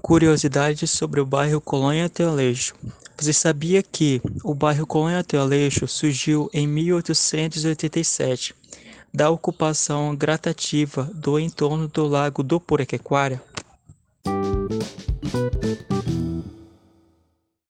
Curiosidades sobre o bairro Colônia Teoleixo. Você sabia que o bairro Colônia Teoleixo surgiu em 1887, da ocupação gratativa do entorno do Lago do Puraquequara?